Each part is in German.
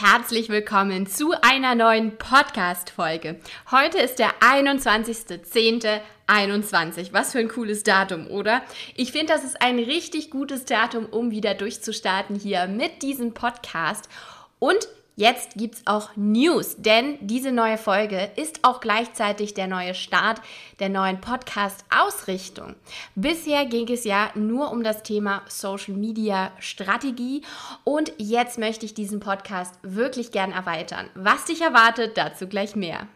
Herzlich willkommen zu einer neuen Podcast-Folge. Heute ist der 21.10.21. Was für ein cooles Datum, oder? Ich finde, das ist ein richtig gutes Datum, um wieder durchzustarten hier mit diesem Podcast. Und Jetzt gibt's auch News, denn diese neue Folge ist auch gleichzeitig der neue Start der neuen Podcast-Ausrichtung. Bisher ging es ja nur um das Thema Social Media Strategie und jetzt möchte ich diesen Podcast wirklich gern erweitern. Was dich erwartet, dazu gleich mehr.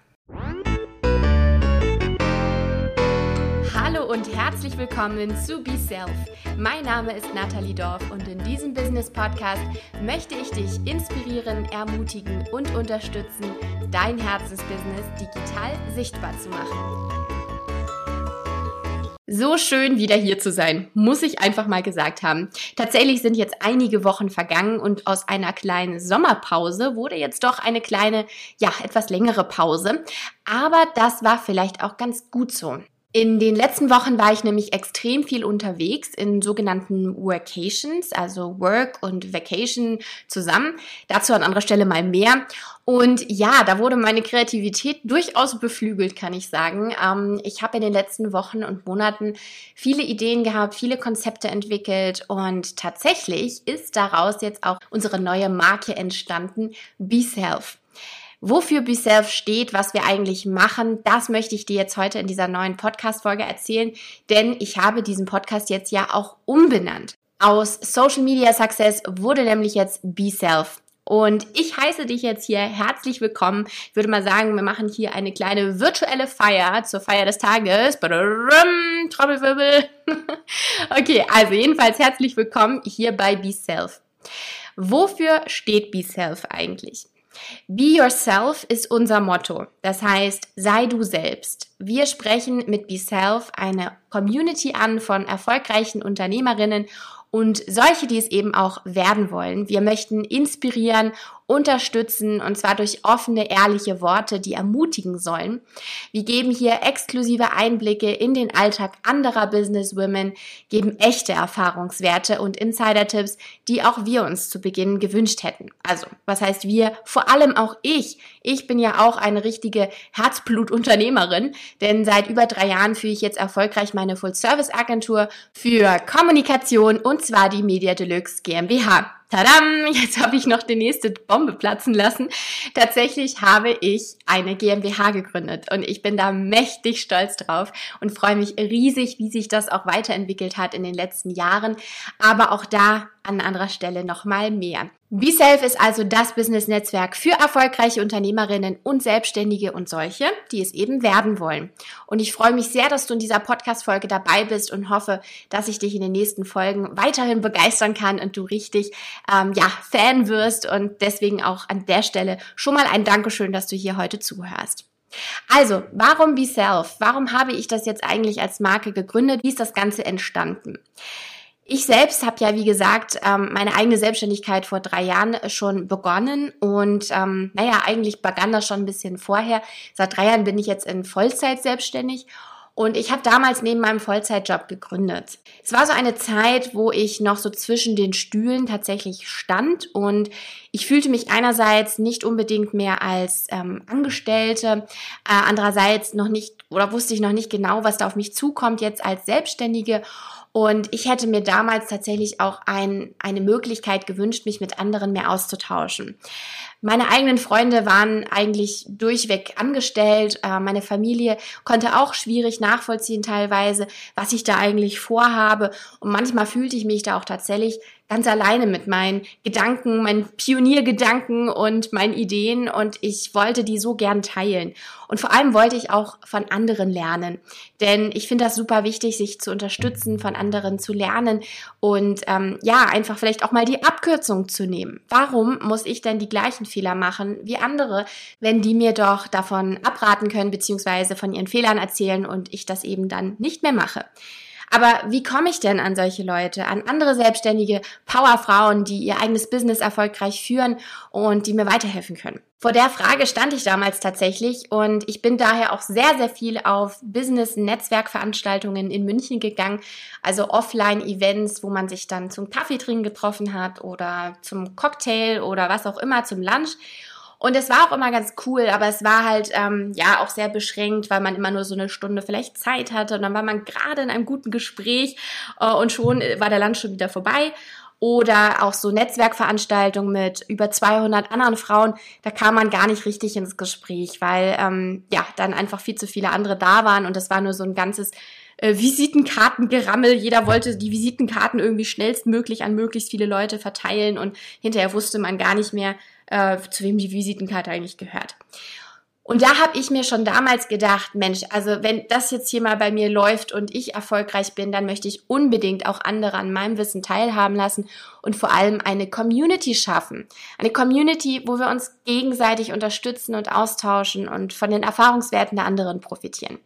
Und herzlich willkommen zu Be Self. Mein Name ist Nathalie Dorf und in diesem Business Podcast möchte ich dich inspirieren, ermutigen und unterstützen, dein Herzensbusiness digital sichtbar zu machen. So schön wieder hier zu sein, muss ich einfach mal gesagt haben. Tatsächlich sind jetzt einige Wochen vergangen und aus einer kleinen Sommerpause wurde jetzt doch eine kleine, ja, etwas längere Pause. Aber das war vielleicht auch ganz gut so. In den letzten Wochen war ich nämlich extrem viel unterwegs in sogenannten Workations, also Work und Vacation zusammen. Dazu an anderer Stelle mal mehr. Und ja, da wurde meine Kreativität durchaus beflügelt, kann ich sagen. Ähm, ich habe in den letzten Wochen und Monaten viele Ideen gehabt, viele Konzepte entwickelt und tatsächlich ist daraus jetzt auch unsere neue Marke entstanden, Be Self. Wofür Be Self steht, was wir eigentlich machen, das möchte ich dir jetzt heute in dieser neuen Podcast-Folge erzählen, denn ich habe diesen Podcast jetzt ja auch umbenannt. Aus Social Media Success wurde nämlich jetzt Be Self. Und ich heiße dich jetzt hier herzlich willkommen. Ich würde mal sagen, wir machen hier eine kleine virtuelle Feier zur Feier des Tages. Trommelwirbel. okay, also jedenfalls herzlich willkommen hier bei Be Self. Wofür steht Be Self eigentlich? Be Yourself ist unser Motto. Das heißt, sei du selbst. Wir sprechen mit Be Self eine Community an von erfolgreichen Unternehmerinnen und solche, die es eben auch werden wollen. Wir möchten inspirieren unterstützen und zwar durch offene, ehrliche Worte, die ermutigen sollen. Wir geben hier exklusive Einblicke in den Alltag anderer Businesswomen, geben echte Erfahrungswerte und Insider-Tipps, die auch wir uns zu Beginn gewünscht hätten. Also, was heißt wir? Vor allem auch ich. Ich bin ja auch eine richtige Herzblutunternehmerin, denn seit über drei Jahren führe ich jetzt erfolgreich meine Full-Service-Agentur für Kommunikation und zwar die Media Deluxe GmbH. Tadam, jetzt habe ich noch die nächste Bombe platzen lassen. Tatsächlich habe ich eine GmbH gegründet und ich bin da mächtig stolz drauf und freue mich riesig, wie sich das auch weiterentwickelt hat in den letzten Jahren. Aber auch da an anderer Stelle nochmal mehr. BeSelf ist also das Business-Netzwerk für erfolgreiche Unternehmerinnen und Selbstständige und solche, die es eben werden wollen. Und ich freue mich sehr, dass du in dieser Podcast-Folge dabei bist und hoffe, dass ich dich in den nächsten Folgen weiterhin begeistern kann und du richtig, ähm, ja, Fan wirst und deswegen auch an der Stelle schon mal ein Dankeschön, dass du hier heute zuhörst. Also, warum BeSelf? Warum habe ich das jetzt eigentlich als Marke gegründet? Wie ist das Ganze entstanden? Ich selbst habe ja, wie gesagt, ähm, meine eigene Selbstständigkeit vor drei Jahren schon begonnen und ähm, naja, eigentlich begann das schon ein bisschen vorher. Seit drei Jahren bin ich jetzt in Vollzeit selbstständig und ich habe damals neben meinem Vollzeitjob gegründet. Es war so eine Zeit, wo ich noch so zwischen den Stühlen tatsächlich stand und ich fühlte mich einerseits nicht unbedingt mehr als ähm, Angestellte, äh, andererseits noch nicht oder wusste ich noch nicht genau, was da auf mich zukommt jetzt als Selbstständige und ich hätte mir damals tatsächlich auch ein, eine Möglichkeit gewünscht, mich mit anderen mehr auszutauschen. Meine eigenen Freunde waren eigentlich durchweg angestellt. Äh, meine Familie konnte auch schwierig nachvollziehen teilweise, was ich da eigentlich vorhabe. Und manchmal fühlte ich mich da auch tatsächlich ganz alleine mit meinen Gedanken, meinen Pioniergedanken und meinen Ideen und ich wollte die so gern teilen. Und vor allem wollte ich auch von anderen lernen, denn ich finde das super wichtig, sich zu unterstützen, von anderen zu lernen und ähm, ja, einfach vielleicht auch mal die Abkürzung zu nehmen. Warum muss ich denn die gleichen Fehler machen wie andere, wenn die mir doch davon abraten können, beziehungsweise von ihren Fehlern erzählen und ich das eben dann nicht mehr mache? Aber wie komme ich denn an solche Leute, an andere selbstständige Powerfrauen, die ihr eigenes Business erfolgreich führen und die mir weiterhelfen können? Vor der Frage stand ich damals tatsächlich und ich bin daher auch sehr, sehr viel auf Business-Netzwerkveranstaltungen in München gegangen, also Offline-Events, wo man sich dann zum Kaffee trinken getroffen hat oder zum Cocktail oder was auch immer, zum Lunch. Und es war auch immer ganz cool, aber es war halt ähm, ja auch sehr beschränkt, weil man immer nur so eine Stunde vielleicht Zeit hatte. Und dann war man gerade in einem guten Gespräch äh, und schon war der Lunch schon wieder vorbei. Oder auch so Netzwerkveranstaltungen mit über 200 anderen Frauen, da kam man gar nicht richtig ins Gespräch, weil ähm, ja dann einfach viel zu viele andere da waren. Und das war nur so ein ganzes äh, Visitenkartengerammel. Jeder wollte die Visitenkarten irgendwie schnellstmöglich an möglichst viele Leute verteilen. Und hinterher wusste man gar nicht mehr, äh, zu wem die Visitenkarte eigentlich gehört. Und da habe ich mir schon damals gedacht, Mensch, also wenn das jetzt hier mal bei mir läuft und ich erfolgreich bin, dann möchte ich unbedingt auch andere an meinem Wissen teilhaben lassen und vor allem eine Community schaffen. Eine Community, wo wir uns gegenseitig unterstützen und austauschen und von den Erfahrungswerten der anderen profitieren.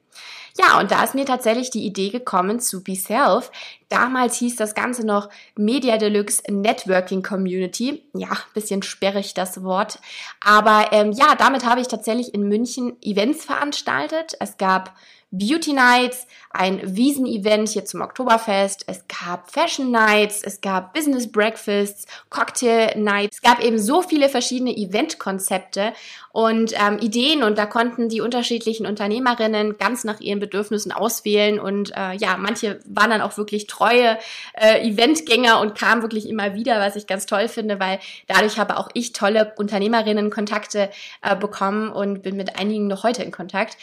Ja, und da ist mir tatsächlich die Idee gekommen zu Be Self. Damals hieß das Ganze noch Media Deluxe Networking Community. Ja, bisschen sperrig das Wort. Aber ähm, ja, damit habe ich tatsächlich in München Events veranstaltet. Es gab Beauty Nights, ein Wiesen-Event hier zum Oktoberfest. Es gab Fashion Nights, es gab Business Breakfasts, Cocktail Nights. Es gab eben so viele verschiedene Event-Konzepte und ähm, Ideen und da konnten die unterschiedlichen Unternehmerinnen ganz nach ihren Bedürfnissen auswählen und äh, ja, manche waren dann auch wirklich treue äh, Eventgänger und kamen wirklich immer wieder, was ich ganz toll finde, weil dadurch habe auch ich tolle Unternehmerinnen-Kontakte äh, bekommen und bin mit einigen noch heute in Kontakt.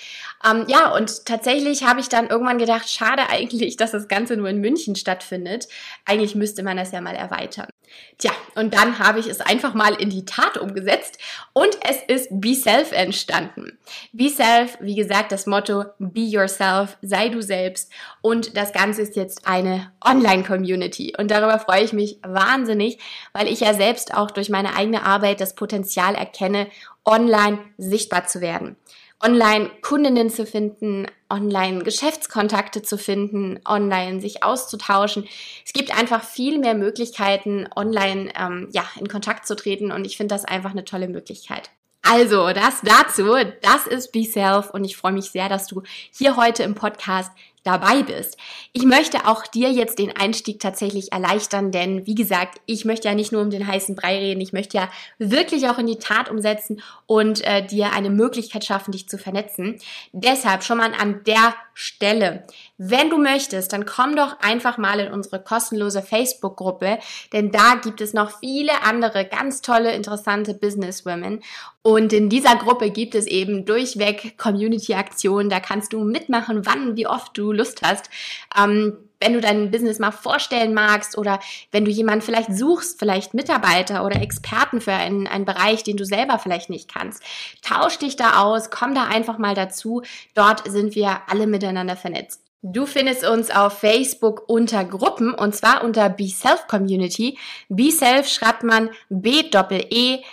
Ähm, ja, und tatsächlich habe ich dann irgendwann gedacht, schade eigentlich, dass das Ganze nur in München stattfindet. Eigentlich müsste man das ja mal erweitern. Tja, und dann habe ich es einfach mal in die Tat umgesetzt und es ist Be Self entstanden. Be Self, wie gesagt, das Motto Be Yourself, sei du selbst. Und das Ganze ist jetzt eine Online-Community. Und darüber freue ich mich wahnsinnig, weil ich ja selbst auch durch meine eigene Arbeit das Potenzial erkenne, online sichtbar zu werden online Kundinnen zu finden, online Geschäftskontakte zu finden, online sich auszutauschen. Es gibt einfach viel mehr Möglichkeiten, online ähm, ja, in Kontakt zu treten und ich finde das einfach eine tolle Möglichkeit. Also, das dazu, das ist Be Self und ich freue mich sehr, dass du hier heute im Podcast dabei bist. Ich möchte auch dir jetzt den Einstieg tatsächlich erleichtern, denn wie gesagt, ich möchte ja nicht nur um den heißen Brei reden, ich möchte ja wirklich auch in die Tat umsetzen und äh, dir eine Möglichkeit schaffen, dich zu vernetzen. Deshalb schon mal an der Stelle. Wenn du möchtest, dann komm doch einfach mal in unsere kostenlose Facebook-Gruppe, denn da gibt es noch viele andere ganz tolle, interessante Businesswomen. Und in dieser Gruppe gibt es eben durchweg Community-Aktionen. Da kannst du mitmachen, wann, wie oft du Lust hast. Ähm, wenn du dein Business mal vorstellen magst oder wenn du jemanden vielleicht suchst, vielleicht Mitarbeiter oder Experten für einen, einen Bereich, den du selber vielleicht nicht kannst, tausch dich da aus, komm da einfach mal dazu. Dort sind wir alle miteinander vernetzt. Du findest uns auf Facebook unter Gruppen und zwar unter Be Self Community. Be Self schreibt man B-E-E-S-E-L-F,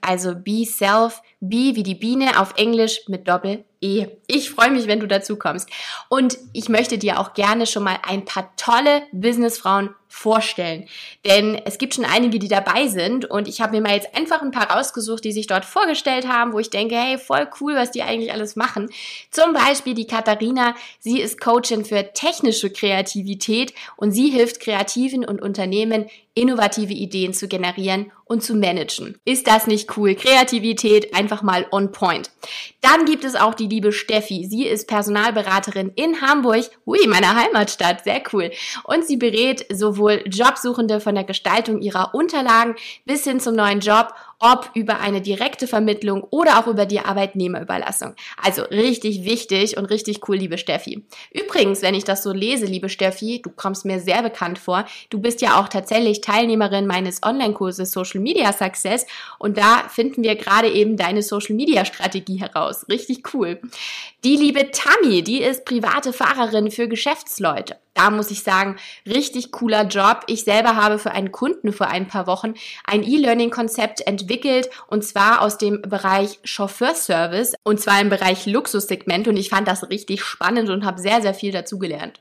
also Be Self, B wie die Biene auf Englisch mit Doppel E. Ich freue mich, wenn du dazu kommst. Und ich möchte dir auch gerne schon mal ein paar tolle Businessfrauen vorstellen. Denn es gibt schon einige, die dabei sind und ich habe mir mal jetzt einfach ein paar rausgesucht, die sich dort vorgestellt haben, wo ich denke, hey, voll cool, was die eigentlich alles machen. Zum Beispiel die Katharina, sie ist Coachin für technische Kreativität und sie hilft Kreativen und Unternehmen, innovative Ideen zu generieren und zu managen. Ist das nicht cool? Kreativität einfach mal on point. Dann gibt es auch die liebe Steffi. Sie ist Personalberaterin in Hamburg, hui, meiner Heimatstadt, sehr cool. Und sie berät sowohl Jobsuchende von der Gestaltung ihrer Unterlagen bis hin zum neuen Job ob über eine direkte Vermittlung oder auch über die Arbeitnehmerüberlassung. Also richtig wichtig und richtig cool, liebe Steffi. Übrigens, wenn ich das so lese, liebe Steffi, du kommst mir sehr bekannt vor. Du bist ja auch tatsächlich Teilnehmerin meines Online-Kurses Social Media Success und da finden wir gerade eben deine Social Media Strategie heraus. Richtig cool. Die liebe Tammy, die ist private Fahrerin für Geschäftsleute. da muss ich sagen, richtig cooler Job. Ich selber habe für einen Kunden vor ein paar Wochen ein E-Learning-Konzept entwickelt und zwar aus dem Bereich Chauffeurservice und zwar im Bereich Luxussegment und ich fand das richtig spannend und habe sehr, sehr viel dazugelernt.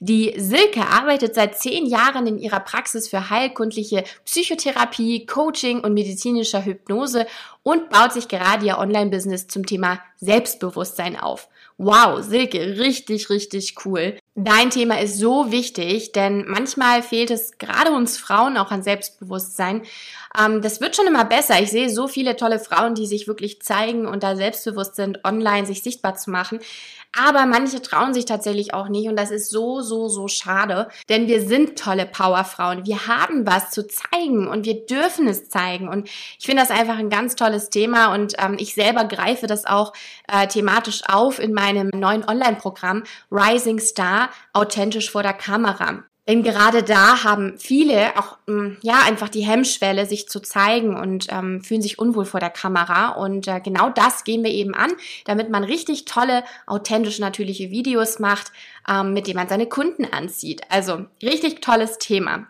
Die Silke arbeitet seit zehn Jahren in ihrer Praxis für heilkundliche Psychotherapie, Coaching und medizinischer Hypnose und baut sich gerade ihr Online-Business zum Thema Selbstbewusstsein auf. Wow, Silke, richtig, richtig cool. Dein Thema ist so wichtig, denn manchmal fehlt es gerade uns Frauen auch an Selbstbewusstsein. Ähm, das wird schon immer besser. Ich sehe so viele tolle Frauen, die sich wirklich zeigen und da selbstbewusst sind, online sich sichtbar zu machen. Aber manche trauen sich tatsächlich auch nicht und das ist so, so, so schade, denn wir sind tolle Powerfrauen. Wir haben was zu zeigen und wir dürfen es zeigen und ich finde das einfach ein ganz tolles Thema und ähm, ich selber greife das auch äh, thematisch auf in meinem neuen Online-Programm Rising Star, authentisch vor der Kamera. Denn gerade da haben viele auch mm, ja einfach die Hemmschwelle, sich zu zeigen und ähm, fühlen sich unwohl vor der Kamera. Und äh, genau das gehen wir eben an, damit man richtig tolle, authentische, natürliche Videos macht, ähm, mit denen man seine Kunden anzieht. Also richtig tolles Thema.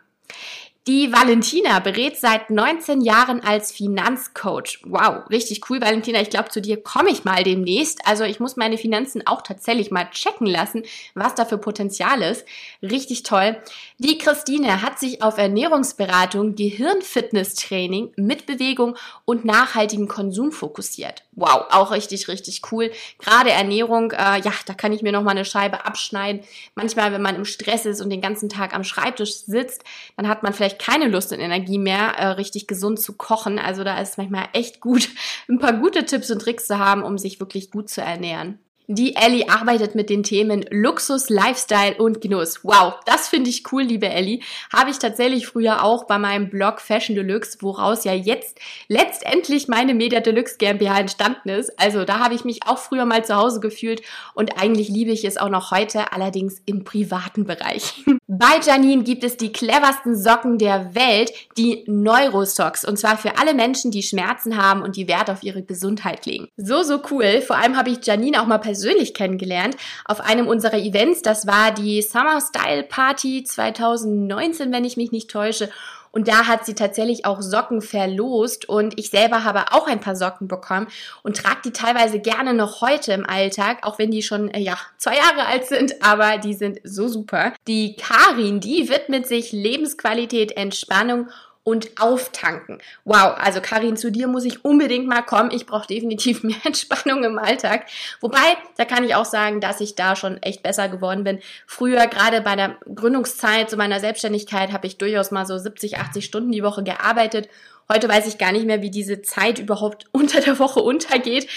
Die Valentina berät seit 19 Jahren als Finanzcoach. Wow, richtig cool, Valentina. Ich glaube, zu dir komme ich mal demnächst. Also ich muss meine Finanzen auch tatsächlich mal checken lassen, was da für Potenzial ist. Richtig toll. Die Christine hat sich auf Ernährungsberatung, Gehirnfitnesstraining mit Bewegung und nachhaltigen Konsum fokussiert. Wow, auch richtig, richtig cool. Gerade Ernährung, äh, ja, da kann ich mir noch mal eine Scheibe abschneiden. Manchmal, wenn man im Stress ist und den ganzen Tag am Schreibtisch sitzt, dann hat man vielleicht vielleicht keine Lust und Energie mehr, äh, richtig gesund zu kochen. Also da ist manchmal echt gut, ein paar gute Tipps und Tricks zu haben, um sich wirklich gut zu ernähren. Die Ellie arbeitet mit den Themen Luxus, Lifestyle und Genuss. Wow, das finde ich cool, liebe Ellie. Habe ich tatsächlich früher auch bei meinem Blog Fashion Deluxe, woraus ja jetzt letztendlich meine Media Deluxe GmbH entstanden ist. Also da habe ich mich auch früher mal zu Hause gefühlt und eigentlich liebe ich es auch noch heute, allerdings im privaten Bereich. Bei Janine gibt es die cleversten Socken der Welt, die Neurosocks. Und zwar für alle Menschen, die Schmerzen haben und die Wert auf ihre Gesundheit legen. So, so cool. Vor allem habe ich Janine auch mal persönlich kennengelernt auf einem unserer Events. Das war die Summer Style Party 2019, wenn ich mich nicht täusche. Und da hat sie tatsächlich auch Socken verlost und ich selber habe auch ein paar Socken bekommen und trage die teilweise gerne noch heute im Alltag, auch wenn die schon, äh, ja, zwei Jahre alt sind, aber die sind so super. Die Karin, die widmet sich Lebensqualität, Entspannung und auftanken. Wow, also Karin, zu dir muss ich unbedingt mal kommen. Ich brauche definitiv mehr Entspannung im Alltag. Wobei, da kann ich auch sagen, dass ich da schon echt besser geworden bin. Früher, gerade bei der Gründungszeit, zu meiner Selbstständigkeit, habe ich durchaus mal so 70, 80 Stunden die Woche gearbeitet. Heute weiß ich gar nicht mehr, wie diese Zeit überhaupt unter der Woche untergeht.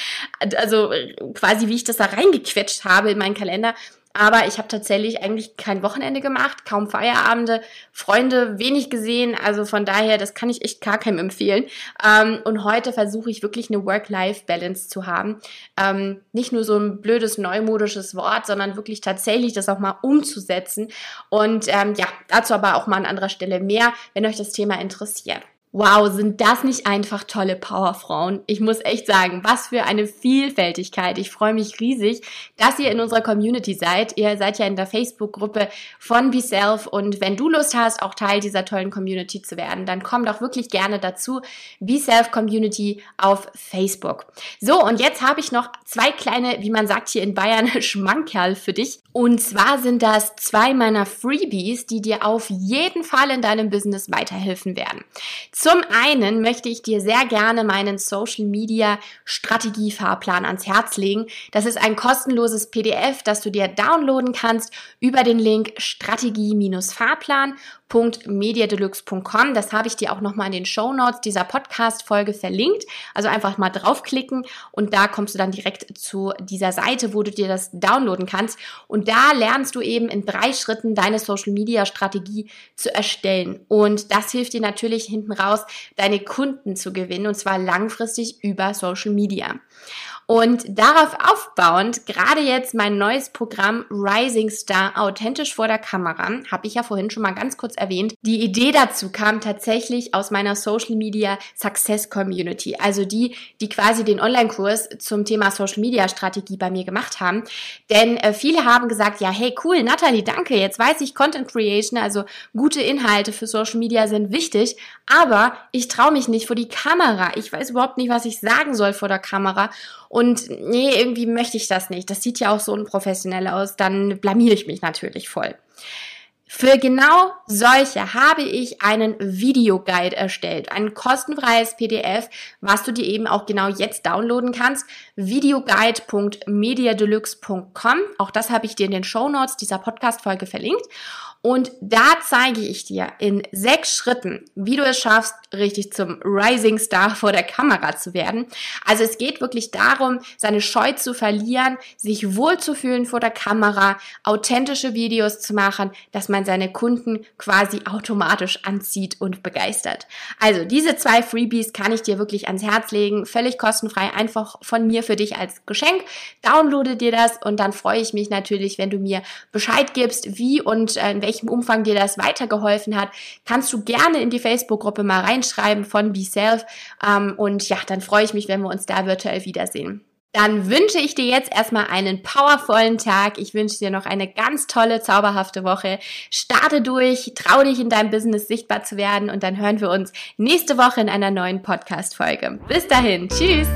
Also quasi, wie ich das da reingequetscht habe in meinen Kalender. Aber ich habe tatsächlich eigentlich kein Wochenende gemacht, kaum Feierabende, Freunde wenig gesehen. Also von daher, das kann ich echt gar keinem empfehlen. Ähm, und heute versuche ich wirklich eine Work-Life-Balance zu haben. Ähm, nicht nur so ein blödes neumodisches Wort, sondern wirklich tatsächlich das auch mal umzusetzen. Und ähm, ja, dazu aber auch mal an anderer Stelle mehr, wenn euch das Thema interessiert. Wow, sind das nicht einfach tolle Powerfrauen? Ich muss echt sagen, was für eine Vielfältigkeit. Ich freue mich riesig, dass ihr in unserer Community seid. Ihr seid ja in der Facebook-Gruppe von Be Self und wenn du Lust hast, auch Teil dieser tollen Community zu werden, dann komm doch wirklich gerne dazu. Be Self Community auf Facebook. So, und jetzt habe ich noch zwei kleine, wie man sagt hier in Bayern, Schmankerl für dich. Und zwar sind das zwei meiner Freebies, die dir auf jeden Fall in deinem Business weiterhelfen werden. Zum einen möchte ich dir sehr gerne meinen Social Media Strategiefahrplan ans Herz legen. Das ist ein kostenloses PDF, das du dir downloaden kannst über den Link Strategie-Fahrplan www.mediadeluxe.com. Das habe ich dir auch nochmal in den Show Notes dieser Podcast-Folge verlinkt. Also einfach mal draufklicken und da kommst du dann direkt zu dieser Seite, wo du dir das downloaden kannst. Und da lernst du eben in drei Schritten deine Social-Media-Strategie zu erstellen. Und das hilft dir natürlich hinten raus, deine Kunden zu gewinnen und zwar langfristig über Social Media. Und darauf aufbauend, gerade jetzt mein neues Programm Rising Star authentisch vor der Kamera, habe ich ja vorhin schon mal ganz kurz erwähnt. Die Idee dazu kam tatsächlich aus meiner Social Media Success Community, also die, die quasi den Online-Kurs zum Thema Social Media Strategie bei mir gemacht haben. Denn äh, viele haben gesagt, ja, hey, cool, Natalie, danke, jetzt weiß ich Content Creation, also gute Inhalte für Social Media sind wichtig, aber ich traue mich nicht vor die Kamera. Ich weiß überhaupt nicht, was ich sagen soll vor der Kamera. Nee, irgendwie möchte ich das nicht. Das sieht ja auch so unprofessionell aus. Dann blamiere ich mich natürlich voll. Für genau solche habe ich einen Videoguide erstellt, ein kostenfreies PDF, was du dir eben auch genau jetzt downloaden kannst. Videoguide.mediadeluxe.com. Auch das habe ich dir in den Show Notes dieser Podcast-Folge verlinkt. Und da zeige ich dir in sechs Schritten, wie du es schaffst, richtig zum Rising Star vor der Kamera zu werden. Also es geht wirklich darum, seine Scheu zu verlieren, sich wohlzufühlen vor der Kamera, authentische Videos zu machen, dass man seine Kunden quasi automatisch anzieht und begeistert. Also diese zwei Freebies kann ich dir wirklich ans Herz legen, völlig kostenfrei, einfach von mir für dich als Geschenk. Downloade dir das und dann freue ich mich natürlich, wenn du mir Bescheid gibst, wie und äh, in welchem Umfang dir das weitergeholfen hat. Kannst du gerne in die Facebook-Gruppe mal reinschreiben von Be Self. Ähm, und ja, dann freue ich mich, wenn wir uns da virtuell wiedersehen. Dann wünsche ich dir jetzt erstmal einen powervollen Tag. Ich wünsche dir noch eine ganz tolle, zauberhafte Woche. Starte durch, trau dich in deinem Business sichtbar zu werden und dann hören wir uns nächste Woche in einer neuen Podcast-Folge. Bis dahin, tschüss!